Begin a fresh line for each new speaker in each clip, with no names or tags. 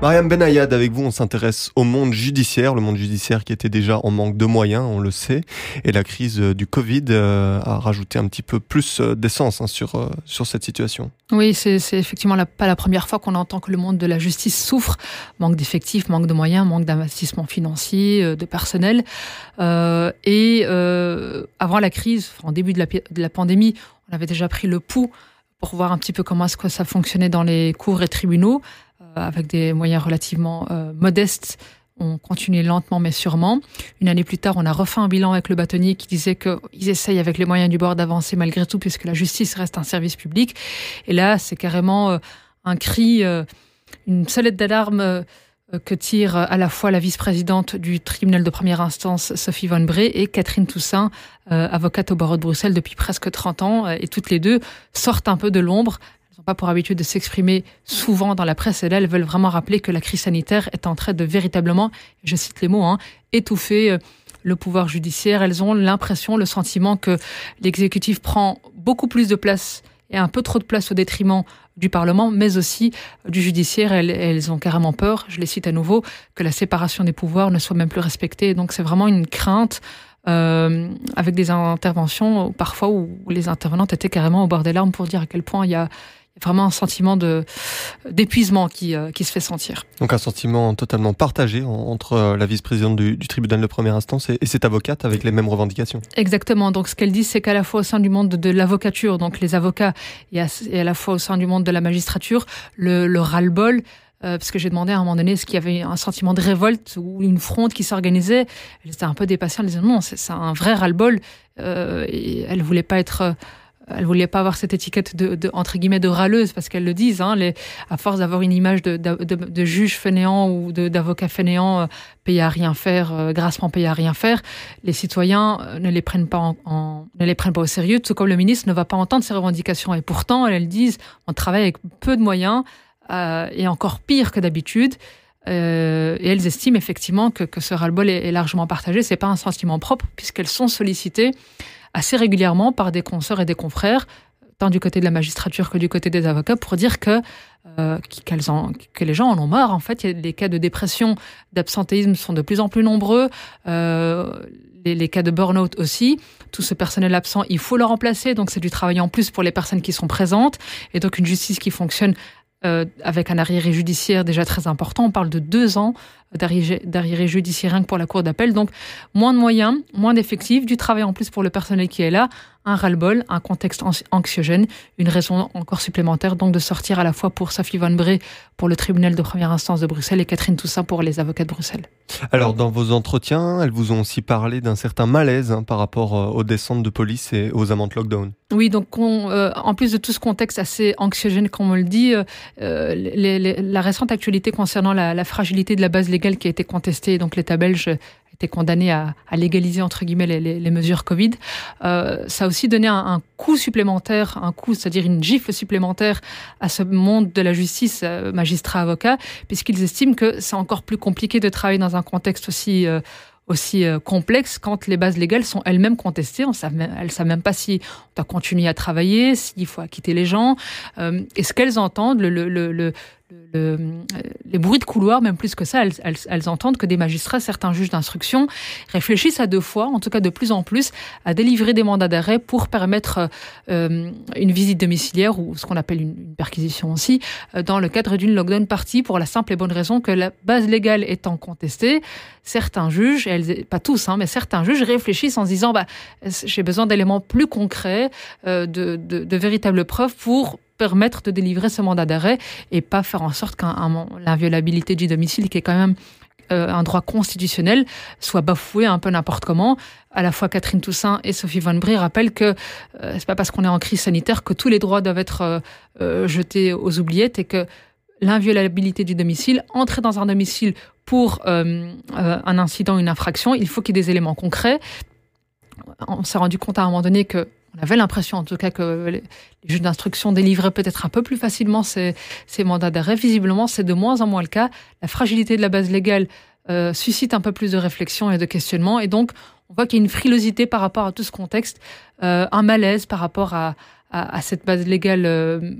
Mariam Benayad, avec vous, on s'intéresse au monde judiciaire, le monde judiciaire qui était déjà en manque de moyens, on le sait, et la crise euh, du Covid euh, a rajouté un petit peu plus euh, d'essence hein, sur, sur cette situation.
Oui, c'est effectivement pas la première fois qu'on entend que le monde de la justice souffre, manque d'effectifs, manque de moyens, manque d'investissement financier, de personnel. Et avant la crise, en début de la, de la pandémie, on avait déjà pris le pouls pour voir un petit peu comment est-ce que ça fonctionnait dans les cours et tribunaux. Euh, avec des moyens relativement euh, modestes. On continuait lentement mais sûrement. Une année plus tard, on a refait un bilan avec le bâtonnier qui disait qu'ils essayent avec les moyens du bord d'avancer malgré tout puisque la justice reste un service public. Et là, c'est carrément euh, un cri, une sonnette d'alarme que tire à la fois la vice-présidente du tribunal de première instance, Sophie Von Bray, et Catherine Toussaint, avocate au barreau de Bruxelles depuis presque 30 ans. Et toutes les deux sortent un peu de l'ombre pas pour habitude de s'exprimer souvent dans la presse, et là, elles veulent vraiment rappeler que la crise sanitaire est en train de véritablement, je cite les mots, hein, étouffer euh, le pouvoir judiciaire. Elles ont l'impression, le sentiment que l'exécutif prend beaucoup plus de place et un peu trop de place au détriment du Parlement, mais aussi du judiciaire. Elles, elles, ont carrément peur, je les cite à nouveau, que la séparation des pouvoirs ne soit même plus respectée. Donc c'est vraiment une crainte euh, avec des interventions parfois où les intervenantes étaient carrément au bord des larmes pour dire à quel point il y a vraiment un sentiment de d'épuisement qui, euh, qui se fait sentir.
Donc un sentiment totalement partagé entre euh, la vice-présidente du, du, tribunal de première instance et, cette avocate avec les mêmes revendications.
Exactement. Donc ce qu'elle dit, c'est qu'à la fois au sein du monde de, l'avocature, donc les avocats, et à, et à, la fois au sein du monde de la magistrature, le, le ras-le-bol. Euh, parce que j'ai demandé à un moment donné est-ce qu'il y avait un sentiment de révolte ou une fronde qui s'organisait. Elle était un peu dépassée. Elle disait non, c'est un vrai ras-le-bol. Euh, et elle voulait pas être elle voulait pas avoir cette étiquette de, entre guillemets de râleuse parce qu'elles le disent hein, les, à force d'avoir une image de, de, de juge fainéant ou d'avocat fainéant euh, payé à rien faire euh, grassement payé à rien faire les citoyens euh, ne les prennent pas en, ne les prennent pas au sérieux tout comme le ministre ne va pas entendre ces revendications. Et pourtant elles disent on travaille avec peu de moyens euh, et encore pire que d'habitude euh, et elles estiment effectivement que, que ce ras-le-bol est, est largement partagé. C'est pas un sentiment propre puisqu'elles sont sollicitées assez régulièrement par des consoeurs et des confrères, tant du côté de la magistrature que du côté des avocats, pour dire que, euh, en, que les gens en ont marre. En fait, les cas de dépression, d'absentéisme sont de plus en plus nombreux. Euh, les, cas de burn-out aussi. Tout ce personnel absent, il faut le remplacer. Donc, c'est du travail en plus pour les personnes qui sont présentes. Et donc, une justice qui fonctionne euh, avec un arriéré judiciaire déjà très important. On parle de deux ans d'arriéré judiciaire rien que pour la cour d'appel. Donc, moins de moyens, moins d'effectifs, du travail en plus pour le personnel qui est là, un ras-le-bol, un contexte anxiogène, une raison encore supplémentaire donc de sortir à la fois pour Sophie Van Bré pour le tribunal de première instance de Bruxelles et Catherine Toussaint pour les avocats de Bruxelles.
Alors dans vos entretiens, elles vous ont aussi parlé d'un certain malaise hein, par rapport euh, aux descentes de police et aux amendes lockdown.
Oui, donc on, euh, en plus de tout ce contexte assez anxiogène, comme on le dit, euh, euh les, les, la récente actualité concernant la, la, fragilité de la base légale qui a été contestée, donc l'État belge été condamné à, légaliser entre guillemets les, mesures Covid, euh, ça a aussi donné un, un coût supplémentaire, un coût, c'est-à-dire une gifle supplémentaire à ce monde de la justice, euh, magistrats, avocats, puisqu'ils estiment que c'est encore plus compliqué de travailler dans un contexte aussi euh, complexe quand les bases légales sont elles-mêmes contestées. On elles ne savent même pas si on doit continuer à travailler, s'il faut acquitter les gens. Euh, et ce qu'elles entendent, le, le, les bruits de couloir, même plus que ça, elles, entendent que des magistrats, certains juges d'instruction, réfléchissent à deux fois, en tout cas de plus en plus, à délivrer des mandats d'arrêt pour permettre euh, une visite domiciliaire ou ce qu'on appelle une, perquisition aussi, euh, dans le cadre d'une lockdown partie, pour la simple et bonne raison que la base légale étant contestée, certains juges, pas tous, hein, mais certains juges réfléchissent en se disant, bah, j'ai besoin d'éléments plus concrets, euh, de véritables preuves pour permettre de délivrer ce mandat d'arrêt et pas faire en sorte qu'un l'inviolabilité du domicile, qui est quand même euh, un droit constitutionnel, soit bafoué un peu n'importe comment. À la fois Catherine Toussaint et Sophie Van Brie rappellent que euh, c'est pas parce qu'on est en crise sanitaire que tous les droits doivent être euh, euh jetés aux oubliettes et que l'inviolabilité du domicile, entrer dans un domicile pour un incident, une infraction, il faut qu'il y ait des éléments concrets. On s'est rendu compte à un moment donné que on avait l'impression en tout cas que les juges d'instruction délivraient peut-être un peu plus facilement ces, mandats d'arrêt. Visiblement, c'est de moins en moins le cas. La fragilité de la base légale euh, suscite un peu plus de réflexion et de questionnement. Et donc, on voit qu'il y a une frilosité par rapport à tout ce contexte, euh, un malaise par rapport à, à, cette base légale euh,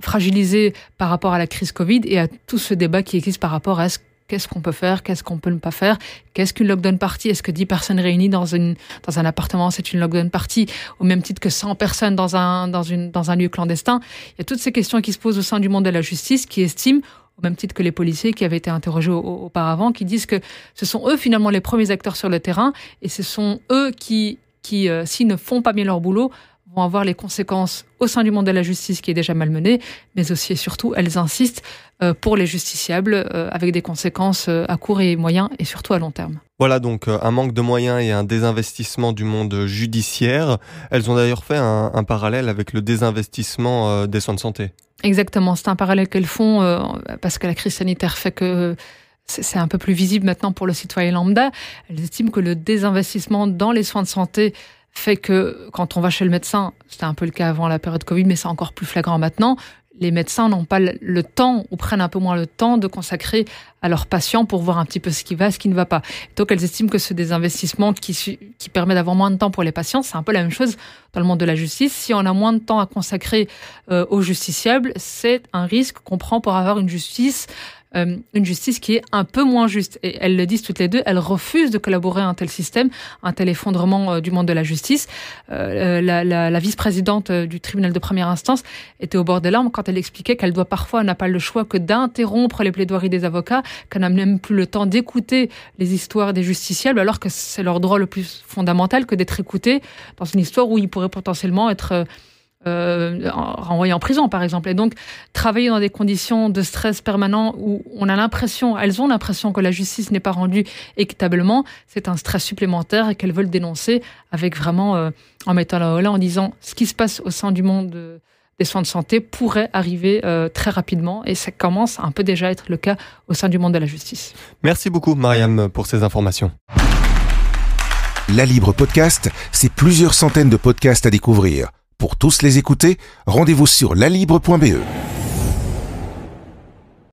fragilisée par rapport à la crise Covid et à tout ce débat qui existe par rapport à ce qu'est-ce qu'on peut faire, qu'est-ce qu'on peut ne pas faire, qu'est-ce qu'une lockdown party, est-ce que 10 personnes réunies dans, une, dans un appartement, c'est une lockdown party, au même titre que 100 personnes dans un, dans, une, dans un lieu clandestin? Il y a toutes ces questions qui se posent au sein du monde de la justice qui estiment au même titre que les policiers qui avaient été interrogés auparavant, qui disent que ce sont eux finalement les premiers acteurs sur le terrain et ce sont eux qui, qui euh, s'ils ne font pas bien leur boulot, vont avoir les conséquences au sein du monde de la justice qui est déjà malmené, mais aussi et surtout, elles insistent euh, pour les justiciables euh, avec des conséquences à court et moyen et surtout à long terme.
Voilà donc un manque de moyens et un désinvestissement du monde judiciaire. Elles ont d'ailleurs fait un, un, parallèle avec le désinvestissement des soins de santé.
Exactement, c'est un parallèle qu'elles font euh, parce que la crise sanitaire fait que c'est un peu plus visible maintenant pour le citoyen lambda. Elles estiment que le désinvestissement dans les soins de santé fait que quand on va chez le médecin, c'était un peu le cas avant la période Covid, mais c'est encore plus flagrant maintenant, les médecins n'ont pas le temps ou prennent un peu moins le temps de consacrer à leurs patients pour voir un petit peu ce qui va, ce qui ne va pas. Donc elles estiment que ce désinvestissement qui, qui permet d'avoir moins de temps pour les patients, c'est un peu la même chose dans le monde de la justice. Si on a moins de temps à consacrer euh, aux justiciables, c'est un risque qu'on prend pour avoir une justice euh, une justice qui est un peu moins juste. Et elles le disent toutes les deux, elles refusent de collaborer à un tel système, un tel effondrement euh, du monde de la justice. Euh, la, la, la vice-présidente du tribunal de première instance était au bord des larmes quand elle expliquait qu'elle doit parfois, n'a pas le choix que d'interrompre les plaidoiries des avocats, qu'elle n'a même plus le temps d'écouter les histoires des justiciables, alors que c'est leur droit le plus fondamental que d'être écouté dans une histoire où ils pourraient potentiellement être euh, renvoyés en prison, par exemple. Et donc, travailler dans des conditions de stress permanent où on a l'impression, elles ont l'impression que la justice n'est pas rendue équitablement, c'est un stress supplémentaire et qu'elles veulent dénoncer avec vraiment, euh, en mettant la là en disant ce qui se passe au sein du monde des soins de santé pourrait arriver euh, très rapidement et ça commence un peu déjà à être le cas au sein du monde de la justice.
Merci beaucoup, Mariam, pour ces informations.
La Libre Podcast, c'est plusieurs centaines de podcasts à découvrir. Pour tous les écouter, rendez-vous sur lalibre.be.